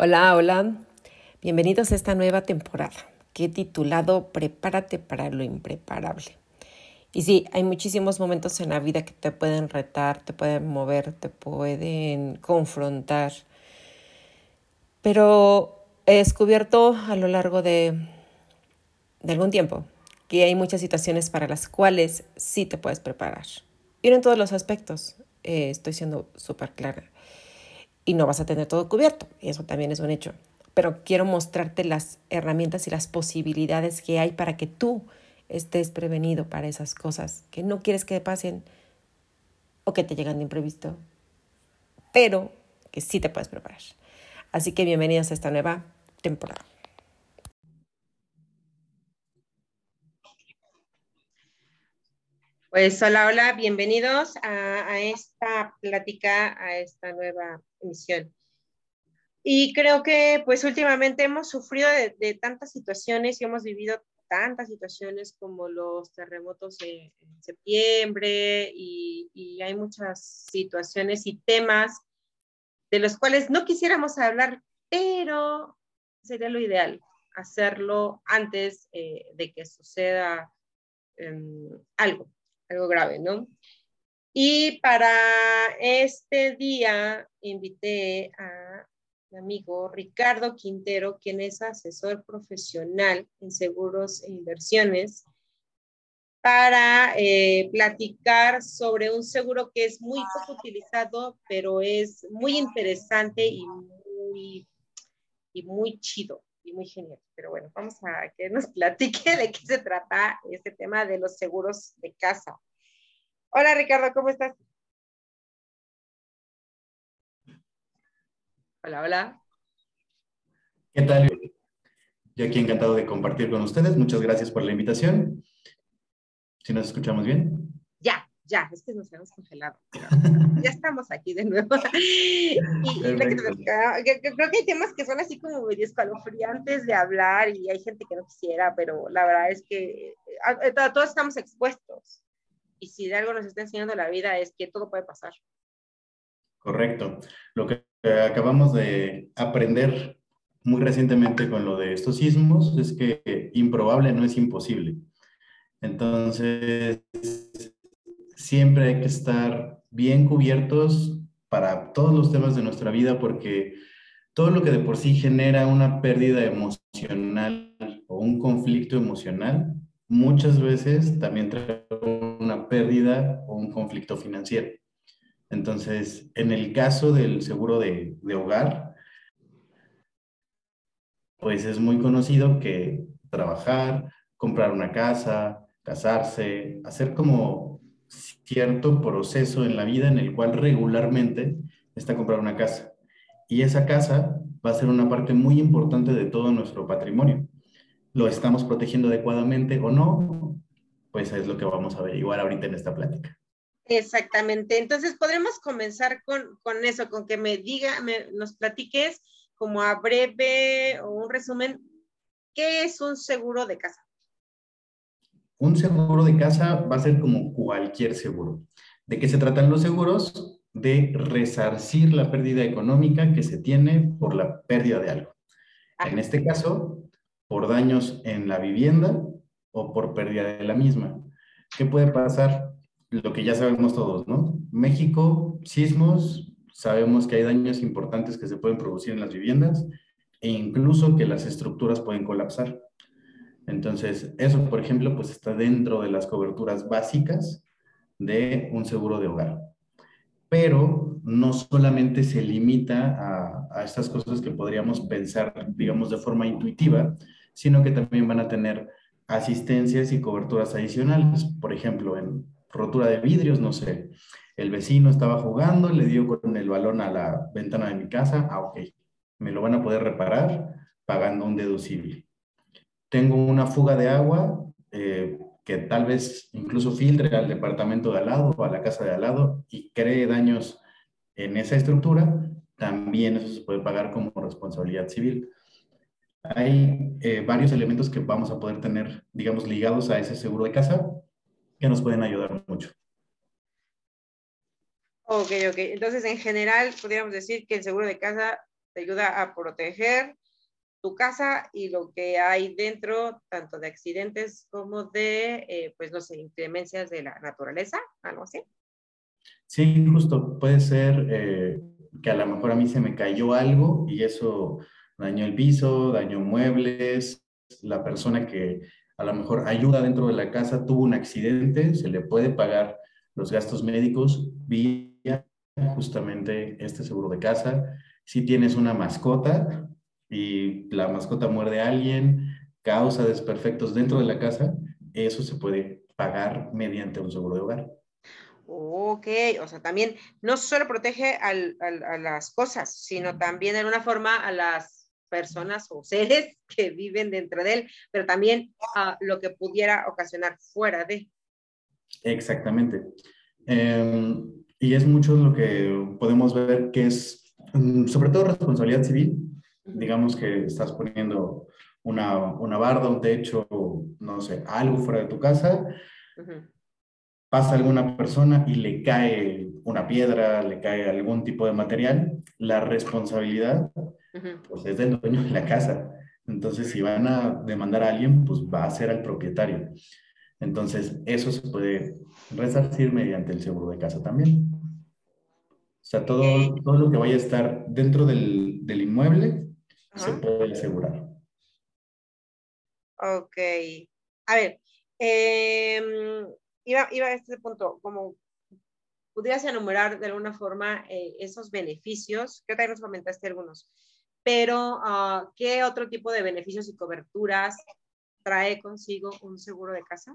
Hola, hola. Bienvenidos a esta nueva temporada que he titulado Prepárate para lo impreparable. Y sí, hay muchísimos momentos en la vida que te pueden retar, te pueden mover, te pueden confrontar. Pero he descubierto a lo largo de, algún tiempo que hay muchas situaciones para las cuales sí te puedes preparar. Y en todos los aspectos. Eh, estoy siendo súper clara y no vas a tener todo cubierto. Eso también es un hecho. Pero quiero mostrarte las herramientas y las posibilidades que hay para que tú estés prevenido para esas cosas que no quieres que pasen o que te llegan de imprevisto, pero que sí te puedes preparar. Así que bienvenidos a esta nueva temporada. Pues hola, hola, bienvenidos a, esta plática, a esta nueva emisión. Y creo que pues últimamente hemos sufrido de, tantas situaciones y hemos vivido tantas situaciones como los terremotos en, septiembre y, y, hay muchas situaciones y temas de los cuales no quisiéramos hablar, pero sería lo ideal hacerlo antes eh, de que suceda um, algo algo grave, ¿no? Y para este día invité a mi amigo Ricardo Quintero, quien es asesor profesional en seguros e inversiones, para eh, platicar sobre un seguro que es muy poco utilizado, pero es muy interesante y muy, y muy chido y muy genial. Pero bueno, vamos a que nos platique de qué se trata este tema de los seguros de casa. Hola Ricardo, ¿cómo estás? Hola, hola. ¿Qué tal? Yo aquí encantado de compartir con ustedes. Muchas gracias por la invitación. ¿Si nos escuchamos bien? Ya, ya, es que nos hemos congelado. ya estamos aquí de nuevo. y, creo que hay temas que son así como medio escalofriantes de hablar y hay gente que no quisiera, pero la verdad es que todos estamos expuestos y si de algo nos está enseñando la vida es que todo puede pasar. Correcto. Lo que acabamos de aprender muy recientemente con lo de estos sismos es que improbable no es imposible. Entonces, siempre hay que estar bien cubiertos para todos los temas de nuestra vida porque todo lo que de por sí genera una pérdida emocional o un conflicto emocional muchas veces también trae pérdida o un conflicto financiero. Entonces, en el caso del seguro de, hogar, pues es muy conocido que trabajar, comprar una casa, casarse, hacer como cierto proceso en la vida en el cual regularmente está comprar una casa. Y esa casa va a ser una parte muy importante de todo nuestro patrimonio lo estamos protegiendo adecuadamente o no, pues es lo que vamos a averiguar ahorita en esta plática. Exactamente. Entonces, podremos comenzar con, con eso, con que me diga, me, nos platiques como a breve o un resumen, ¿qué es un seguro de casa? Un seguro de casa va a ser como cualquier seguro. ¿De qué se tratan los seguros? De resarcir la pérdida económica que se tiene por la pérdida de algo. En este caso, por daños en la vivienda o por pérdida de la misma. ¿Qué puede pasar? Lo que ya sabemos todos, ¿no? México, sismos, sabemos que hay daños importantes que se pueden producir en las viviendas e incluso que las estructuras pueden colapsar. Entonces, eso, por ejemplo, pues está dentro de las coberturas básicas de un seguro de hogar. Pero no solamente se limita a, a estas cosas que podríamos pensar, digamos, de forma intuitiva, sino que también van a tener asistencias y coberturas adicionales. Por ejemplo, en rotura de vidrios, no sé, el vecino estaba jugando, le dio con el balón a la ventana de mi casa, ah, ok, me lo van a poder reparar pagando un deducible. Tengo una fuga de agua eh, que tal vez incluso filtre al departamento de al lado o a la casa de al lado y cree daños en esa estructura, también eso se puede pagar como responsabilidad civil hay eh, varios elementos que vamos a poder tener, digamos, ligados a ese seguro de casa que nos pueden ayudar mucho. Ok, ok. Entonces, en general, podríamos decir que el seguro de casa te ayuda a proteger tu casa y lo que hay dentro, tanto de accidentes como de, eh, pues no sé, inclemencias de la naturaleza, algo así. Sí, justo, puede ser eh, que a lo mejor a mí se me cayó algo y eso dañó el piso, dañó muebles, la persona que a lo mejor ayuda dentro de la casa tuvo un accidente, se le puede pagar los gastos médicos vía justamente este seguro de casa. Si tienes una mascota y la mascota muerde a alguien, causa desperfectos dentro de la casa, eso se puede pagar mediante un seguro de hogar. Ok, o sea, también no solo protege a las cosas, sino también en una forma a las personas o seres que viven dentro de él, pero también a lo que pudiera ocasionar fuera de. Exactamente. Em, y es mucho lo que podemos ver que es, mm, sobre todo responsabilidad civil, digamos que estás poniendo una, una barda, un techo, no sé, algo fuera de tu casa. Pasa alguna persona y le cae una piedra, le cae algún tipo de material, la responsabilidad pues es del dueño de la casa. Entonces, si van a demandar a alguien, pues va a ser al propietario. Entonces, eso se puede resarcir mediante el seguro de casa también. O sea, todo, todo lo que vaya a estar dentro del, del inmueble se puede asegurar. Ok. A ver, eh, iba, a este punto, como pudieras enumerar de alguna forma eh, esos beneficios, que también nos comentaste algunos, pero uh, ¿qué otro tipo de beneficios y coberturas trae consigo un seguro de casa?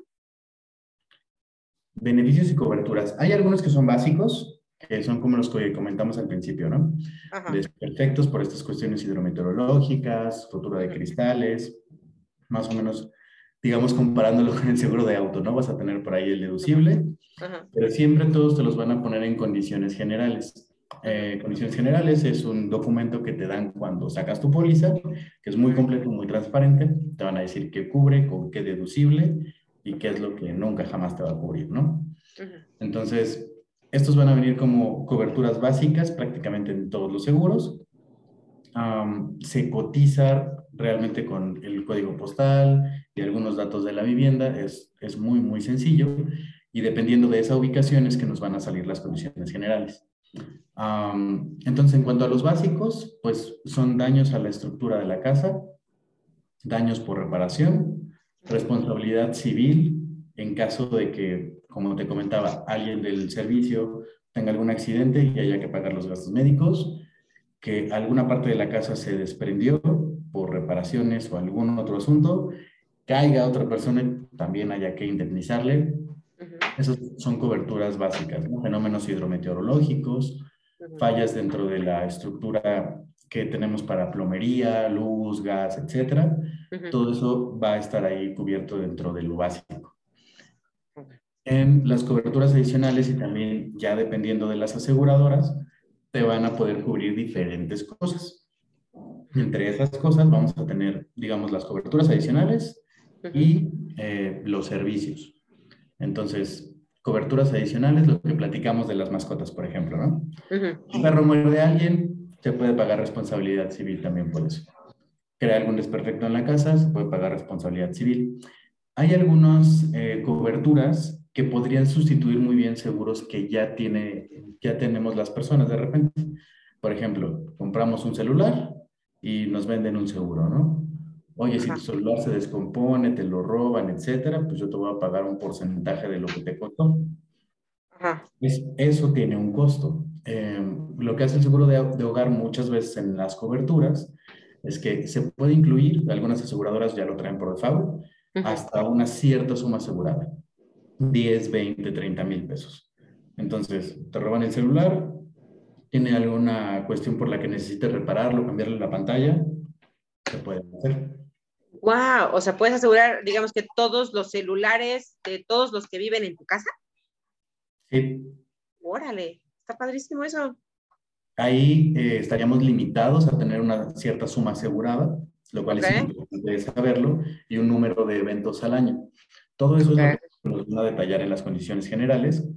Beneficios y coberturas. Hay algunos que son básicos, que son como los que comentamos al principio, ¿no? Perfectos por estas cuestiones hidrometeorológicas, rotura de cristales, más o menos digamos, comparándolo con el seguro de auto, ¿no? Vas a tener por ahí el deducible, pero siempre todos te los van a poner en condiciones generales. Eh, condiciones generales es un documento que te dan cuando sacas tu póliza, que es muy completo, muy transparente. Te van a decir qué cubre, con qué deducible y qué es lo que nunca jamás te va a cubrir, ¿no? Entonces, estos van a venir como coberturas básicas prácticamente en todos los seguros. se cotiza realmente con el código postal y algunos datos de la vivienda. Es, es muy, muy sencillo y dependiendo de esa ubicación es que nos van a salir las condiciones generales. Entonces, en cuanto a los básicos, pues son daños a la estructura de la casa, daños por reparación, responsabilidad civil en caso de que, como te comentaba, alguien del servicio tenga algún accidente y haya que pagar los gastos médicos, que alguna parte de la casa se desprendió por reparaciones o algún otro asunto, caiga otra persona, también haya que indemnizarle. Esas son coberturas básicas, fenómenos hidrometeorológicos, fallas dentro de la estructura que tenemos para plomería, luz, gas, etcétera. Todo eso va a estar ahí cubierto dentro de lo básico. En las coberturas adicionales y también ya dependiendo de las aseguradoras, te van a poder cubrir diferentes cosas. Entre esas cosas vamos a tener, digamos, las coberturas adicionales y eh, los servicios. Entonces, coberturas adicionales, lo que platicamos de las mascotas, por ejemplo, ¿no? Un perro muerde a alguien, se puede pagar responsabilidad civil también por eso. Crea algún desperfecto en la casa, se puede pagar responsabilidad civil. Hay algunas eh, coberturas que podrían sustituir muy bien seguros que ya, tiene, ya tenemos las personas de repente. Por ejemplo, compramos un celular, y nos venden un seguro, ¿no? Oye, si tu celular se descompone, te lo roban, etcétera, pues yo te voy a pagar un porcentaje de lo que te costó. Ajá. eso tiene un costo. Em, lo que hace el seguro de, hogar muchas veces en las coberturas es que se puede incluir, algunas aseguradoras ya lo traen por default, hasta una cierta suma asegurada. 10, 20, 30 mil pesos. Entonces, te roban el celular, tiene alguna cuestión por la que necesite repararlo, cambiarle la pantalla, se puede hacer. Wow, o sea, puedes asegurar, digamos que todos los celulares de todos los que viven en tu casa. Sí. Órale, está padrísimo eso. Ahí eh, estaríamos limitados a tener una cierta suma asegurada, lo cual es importante saberlo, y un número de eventos al año. Todo eso es lo que nos van a detallar en las condiciones generales,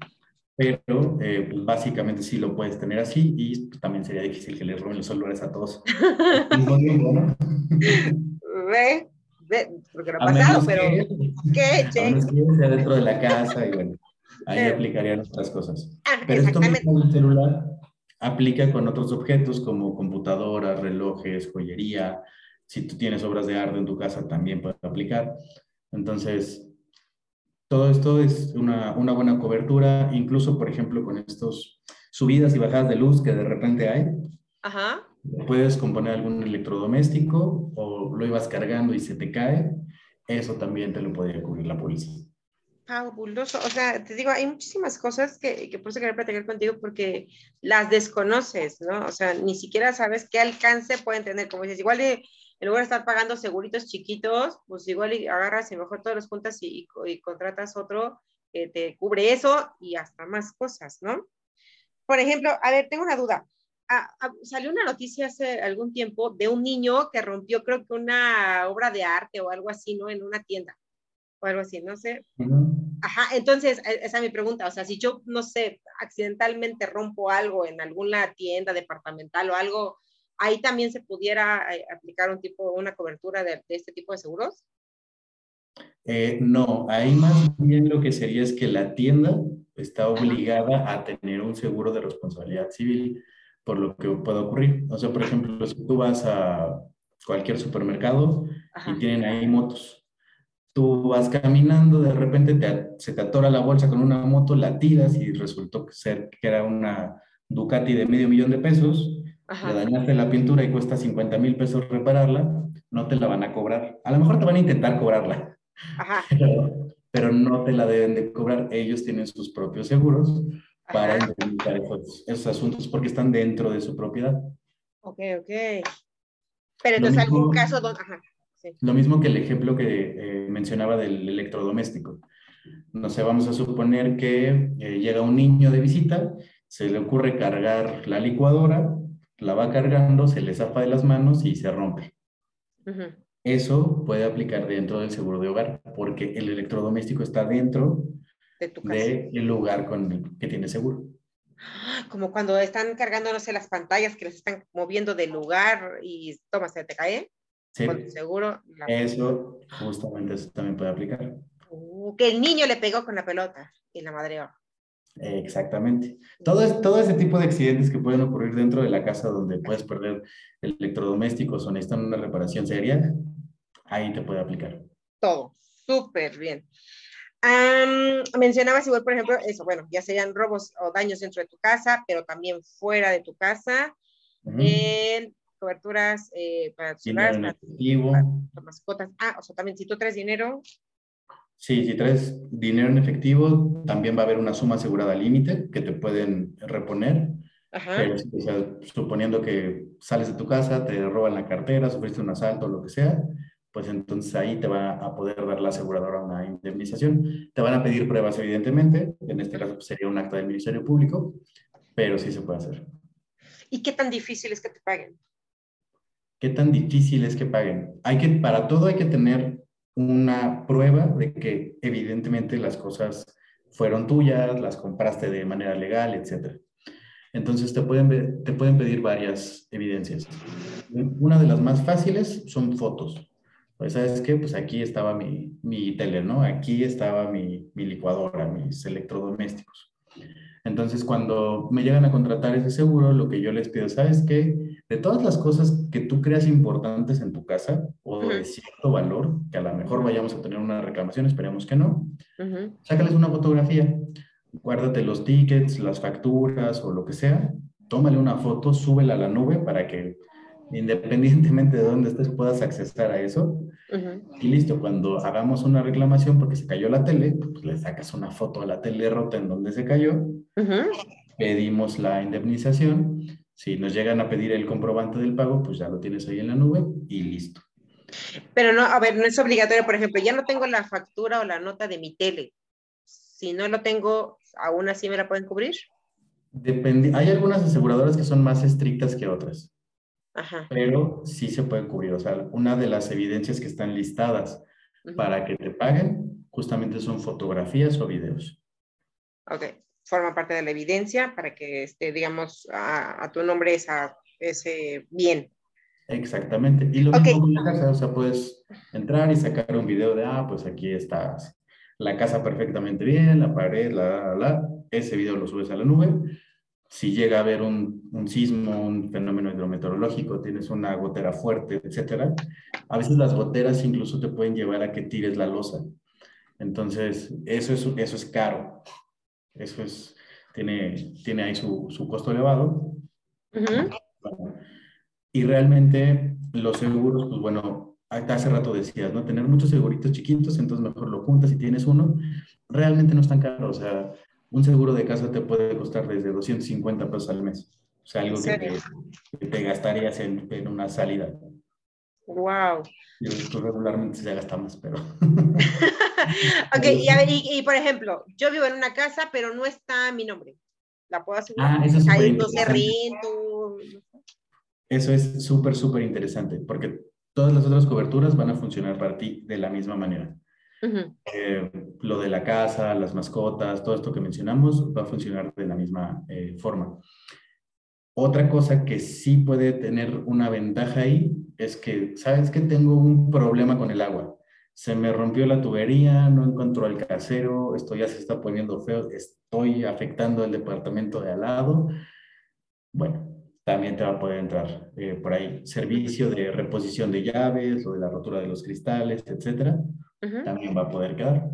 Pero eh, pues, básicamente sí lo puedes tener así y pues, también sería difícil que le roben los celulares a todos. Ve, ve, porque no ha pasado, pero ¿qué? Che? A que sea dentro de la casa y bueno, ahí aplicarían otras cosas. Ah, pero esto mismo del celular aplica con otros objetos como computadoras, relojes, joyería. Si tú tienes obras de arte en tu casa, también puede aplicar. Entonces, todo esto es una, una, buena cobertura, incluso, por ejemplo, con estos subidas y bajadas de luz que de repente hay. Ajá. Puedes componer algún electrodoméstico o lo ibas cargando y se te cae. Eso también te lo podría cubrir la policía. Fabuloso. O sea, te digo, hay muchísimas cosas que, que por eso quería platicar contigo porque las desconoces, ¿no? O sea, ni siquiera sabes qué alcance pueden tener. Como dices, igual en lugar de estar pagando seguritos chiquitos, pues igual agarras y mejor todos los juntas y, contratas otro que te cubre eso y hasta más cosas, ¿no? Por ejemplo, a ver, tengo una duda. Ah, ah, salió una noticia hace algún tiempo de un niño que rompió, creo que una obra de arte o algo así, ¿no? En una tienda o algo así, no sé. Ajá, entonces, e, esa es mi pregunta. O sea, si yo, no sé, accidentalmente rompo algo en alguna tienda departamental o algo, ahí también se pudiera eh, aplicar un tipo, una cobertura de, este tipo de seguros? Eh, no, ahí más bien lo que sería es que la tienda está obligada a tener un seguro de responsabilidad civil por lo que pueda ocurrir. O sea, por ejemplo, si tú vas a cualquier supermercado y tienen ahí motos, tú vas caminando, de repente se te atora la bolsa con una moto, la tiras y resultó ser que era una Ducati de medio millón de pesos le dañaste la pintura y cuesta 50 mil pesos repararla, no te la van a cobrar. A lo mejor te van a intentar cobrarla, Pero, no te la deben de cobrar. Ellos tienen sus propios seguros para indemnizar esos, asuntos porque están dentro de su propiedad. Ok, ok. Pero entonces algún caso donde... Lo mismo que el ejemplo que eh, mencionaba del electrodoméstico. No sé, vamos a suponer que eh, llega un niño de visita, se le ocurre cargar la licuadora la va cargando, se le zapa de las manos y se rompe. Eso puede aplicar dentro del seguro de hogar porque el electrodoméstico está dentro del lugar con el que tiene seguro. Como cuando están cargando, no sé, las pantallas que las están moviendo del lugar y toma, se te cae. Sí. Con seguro. Eso, justamente eso también puede aplicar. Uh, que el niño le pegó con la pelota y la madreó. Exactamente. Todo, todo ese tipo de accidentes que pueden ocurrir dentro de la casa donde puedes perder electrodomésticos o necesitan una reparación seria, ahí te puede aplicar. Todo, súper bien. Mencionabas igual, por ejemplo, eso, bueno, ya serían robos o daños dentro de tu casa, pero también fuera de tu casa. coberturas eh, para tus mascotas. Ah, o sea, también si tú traes dinero, Sí, si traes dinero en efectivo, también va a haber una suma asegurada límite que te pueden reponer. Pero, o sea, suponiendo que sales de tu casa, te roban la cartera, sufriste un asalto o lo que sea, pues entonces ahí te va a poder dar la aseguradora una indemnización. Te van a pedir pruebas, evidentemente. En este caso pues, sería un acta del Ministerio Público, pero sí se puede hacer. ¿Y qué tan difícil es que te paguen? ¿Qué tan difícil es que paguen? Hay que, para todo hay que tener una prueba de que evidentemente las cosas fueron tuyas, las compraste de manera legal, etc. Entonces te pueden, te pueden pedir varias evidencias. Una de las más fáciles son fotos. Pues, ¿sabes qué? Pues aquí estaba mi, mi tele, ¿no? Aquí estaba mi, mi licuadora, mis electrodomésticos. Entonces, cuando me llegan a contratar ese seguro, lo que yo les pido, ¿sabes qué? De todas las cosas que tú creas importantes en tu casa o de cierto valor, que a lo mejor vayamos a tener una reclamación, esperemos que no, sácales una fotografía, guárdate los tickets, las facturas o lo que sea, tómale una foto, súbela a la nube para que independientemente de dónde estés puedas accesar a eso. Y listo, cuando hagamos una reclamación porque se cayó la tele, pues le sacas una foto a la tele rota en donde se cayó, pedimos la indemnización, si nos llegan a pedir el comprobante del pago, pues ya lo tienes ahí en la nube y listo. Pero no, a ver, no es obligatorio, por ejemplo, ya no tengo la factura o la nota de mi tele. Si no lo tengo, ¿aún así me la pueden cubrir? Depende, hay algunas aseguradoras que son más estrictas que otras pero sí se puede cubrir. O sea, una de las evidencias que están listadas para que te paguen justamente son fotografías o videos. Ok, forma parte de la evidencia para que, esté, digamos, a, tu nombre esa, ese bien. Exactamente. Y lo mismo con la casa, o sea, puedes entrar y sacar un video de, ah, pues aquí está la casa perfectamente bien, la pared, la, la, la. Ese video lo subes a la nube. Si llega a haber un, un sismo, un fenómeno hidrometeorológico, tienes una gotera fuerte, etcétera, a veces las goteras incluso te pueden llevar a que tires la losa. Entonces, eso es, eso es caro. Eso es, tiene, tiene ahí su, su costo elevado. y realmente los seguros, pues bueno, hace rato decías, ¿no? Tener muchos seguritos chiquitos, entonces mejor lo juntas y tienes uno. Realmente no es tan caro. O sea, un seguro de casa te puede costar desde 250 pesos al mes. O sea, algo que te, gastarías en, en una salida. Wow. Yo regularmente se gasta más, pero. ok, y, a ver, y, por ejemplo, yo vivo en una casa, pero no está mi nombre. ¿La puedo asegurar? Ah, eso es Ahí no Eso es súper, súper interesante, porque todas las otras coberturas van a funcionar para ti de la misma manera. Eh, lo de la casa, las mascotas, todo esto que mencionamos va a funcionar de la misma eh, forma. Otra cosa que sí puede tener una ventaja ahí es que, ¿sabes que tengo un problema con el agua? Se me rompió la tubería, no encuentro al casero, esto ya se está poniendo feo, estoy afectando el departamento de al lado. Bueno, también te va a poder entrar eh, por ahí servicio de reposición de llaves o de la rotura de los cristales, etcétera. También va a poder quedar.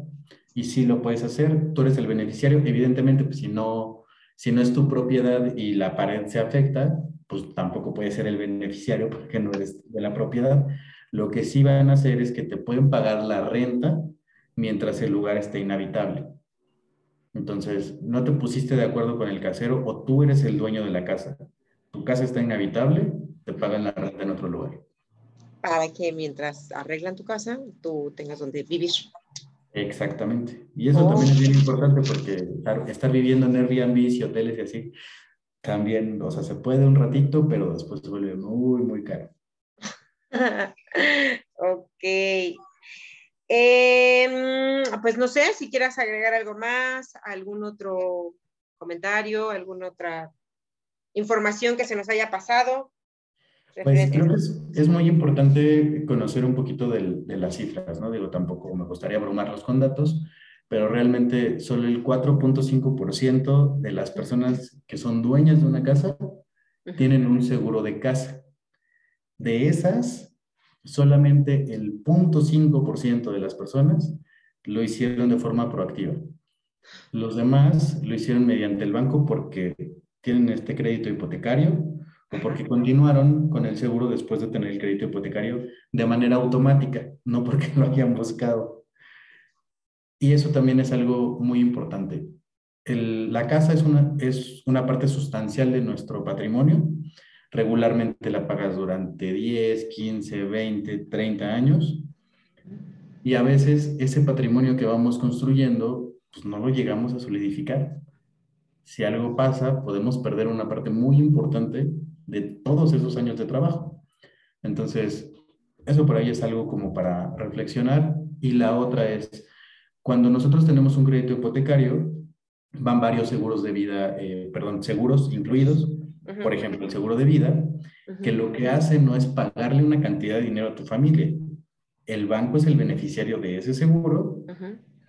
Y si lo puedes hacer, tú eres el beneficiario. Evidentemente, pues si no, si no es tu propiedad y la pared se afecta, pues tampoco puede ser el beneficiario porque no eres de la propiedad. Lo que sí van a hacer es que te pueden pagar la renta mientras el lugar esté inhabitable. Entonces, no te pusiste de acuerdo con el casero o tú eres el dueño de la casa. Tu casa está inhabitable, te pagan la renta. Para que mientras arreglan tu casa, tú tengas donde vivir. Exactamente. Y eso también es bien importante porque estar viviendo en Airbnb y hoteles y así, también, o sea, se puede un ratito, pero después se vuelve muy, muy caro. ok. Em, pues no sé si quieras agregar algo más, algún otro comentario, alguna otra información que se nos haya pasado. Pues creo que es, muy importante conocer un poquito de, de, las cifras, ¿no? Digo, tampoco me gustaría abrumarlos con datos, pero realmente solo el 4.5% de las personas que son dueñas de una casa tienen un seguro de casa. De esas, solamente el 0.5% de las personas lo hicieron de forma proactiva. Los demás lo hicieron mediante el banco porque tienen este crédito hipotecario o porque continuaron con el seguro después de tener el crédito hipotecario de manera automática, no porque lo hayan buscado. Y eso también es algo muy importante. la casa es una, es una parte sustancial de nuestro patrimonio. Regularmente la pagas durante 10, 15, 20, 30 años. Y a veces ese patrimonio que vamos construyendo, pues no lo llegamos a solidificar. Si algo pasa, podemos perder una parte muy importante de todos esos años de trabajo. Entonces, eso por ahí es algo como para reflexionar. Y la otra es, cuando nosotros tenemos un crédito hipotecario, van varios seguros de vida, eh, perdón, seguros incluidos, por ejemplo, el seguro de vida, que lo que hace no es pagarle una cantidad de dinero a tu familia. El banco es el beneficiario de ese seguro,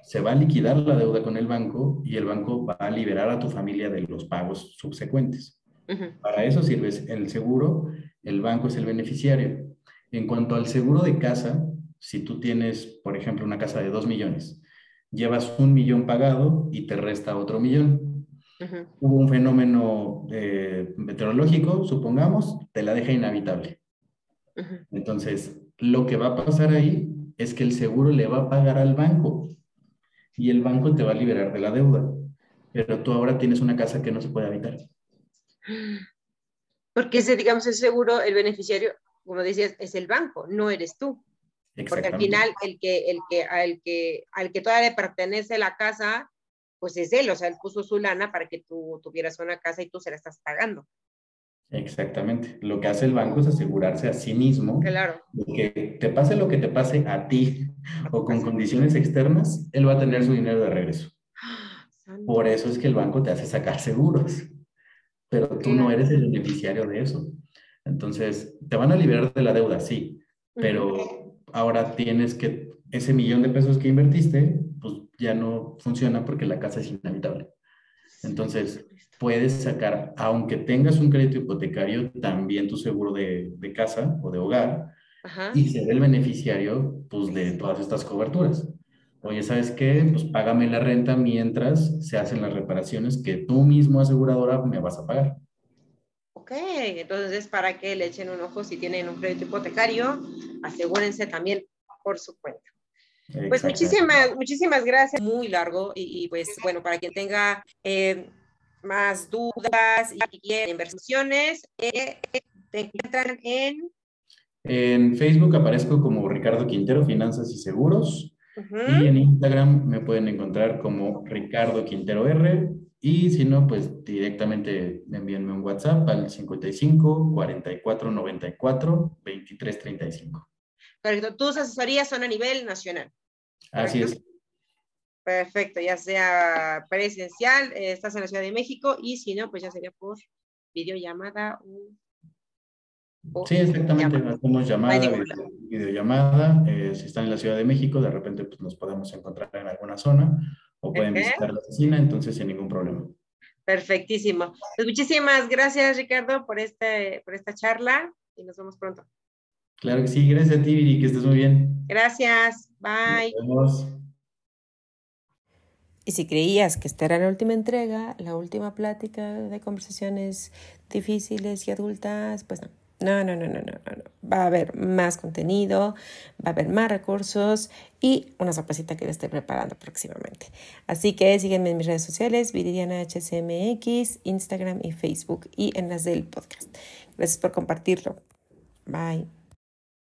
se va a liquidar la deuda con el banco y el banco va a liberar a tu familia de los pagos subsecuentes. Para eso sirve el seguro, el banco es el beneficiario. En cuanto al seguro de casa, si tú tienes, por ejemplo, una casa de 2 millones llevas un millón pagado y te resta otro millón. Hubo un fenómeno eh, meteorológico, supongamos, te la deja inhabitable. Entonces, lo que va a pasar ahí es que el seguro le va a pagar al banco y el banco te va a liberar de la deuda. Pero tú ahora tienes una casa que no se puede habitar. Porque ese, digamos, el seguro, el beneficiario, como decías, es el banco, no eres tú. Porque al final el que, el que, al, que, al que todavía le pertenece la casa, pues es él, o sea, él puso su lana para que tú tuvieras una casa y tú se la estás pagando. Exactamente. Lo que hace el banco es asegurarse a sí mismo claro. que te pase lo que te pase a ti o con condiciones externas, él va a tener su dinero de regreso. Por eso es que el banco te hace sacar seguros, pero tú no eres el beneficiario de eso. Entonces, te van a liberar de la deuda, sí, pero ahora tienes que, ese millón de pesos que invertiste, pues ya no funciona porque la casa es inhabitable. Entonces, puedes sacar, aunque tengas un crédito hipotecario, también tu seguro de, de casa o de hogar y ser el beneficiario pues, de todas estas coberturas. Oye, ¿sabes qué? Pues págame la renta mientras se hacen las reparaciones que tú mismo aseguradora me vas a pagar. Ok, entonces para que le echen un ojo si tienen un crédito hipotecario, asegúrense también por su cuenta. Pues muchísimas, muchísimas gracias. Muy largo y, pues bueno, para quien tenga eh, más dudas y quieren inversiones, eh, te encuentran en... En Facebook aparezco como Ricardo Quintero, Finanzas y Seguros. Y en Instagram me pueden encontrar como Ricardo Quintero R. Y si no, pues directamente envíenme un WhatsApp al 55 44 94 23 35. Perfecto. Tus asesorías son a nivel nacional. Así es. Perfecto, ya sea presencial, eh, estás en la Ciudad de México y si no, pues ya sería por videollamada sí, exactamente, hacemos llamada, videollamada, eh, si están en la Ciudad de México, de repente pues, nos podemos encontrar en alguna zona o pueden visitar la oficina, entonces sin ningún problema. Perfectísimo. Pues muchísimas gracias, Ricardo, por, este, por esta charla y nos vemos pronto. Claro que sí, gracias a ti, Viri, que estés muy bien. Gracias, bye. Nos vemos. Y si creías que esta era la última entrega, la última plática de conversaciones difíciles y adultas, pues no. No, no, no, no, no, no. Va a haber más contenido, va a haber más recursos y una sorpresita que les estoy preparando próximamente. Así que sígueme en mis redes sociales, Viridiana HSMX, Instagram y Facebook y en las del podcast. Gracias por compartirlo. Bye.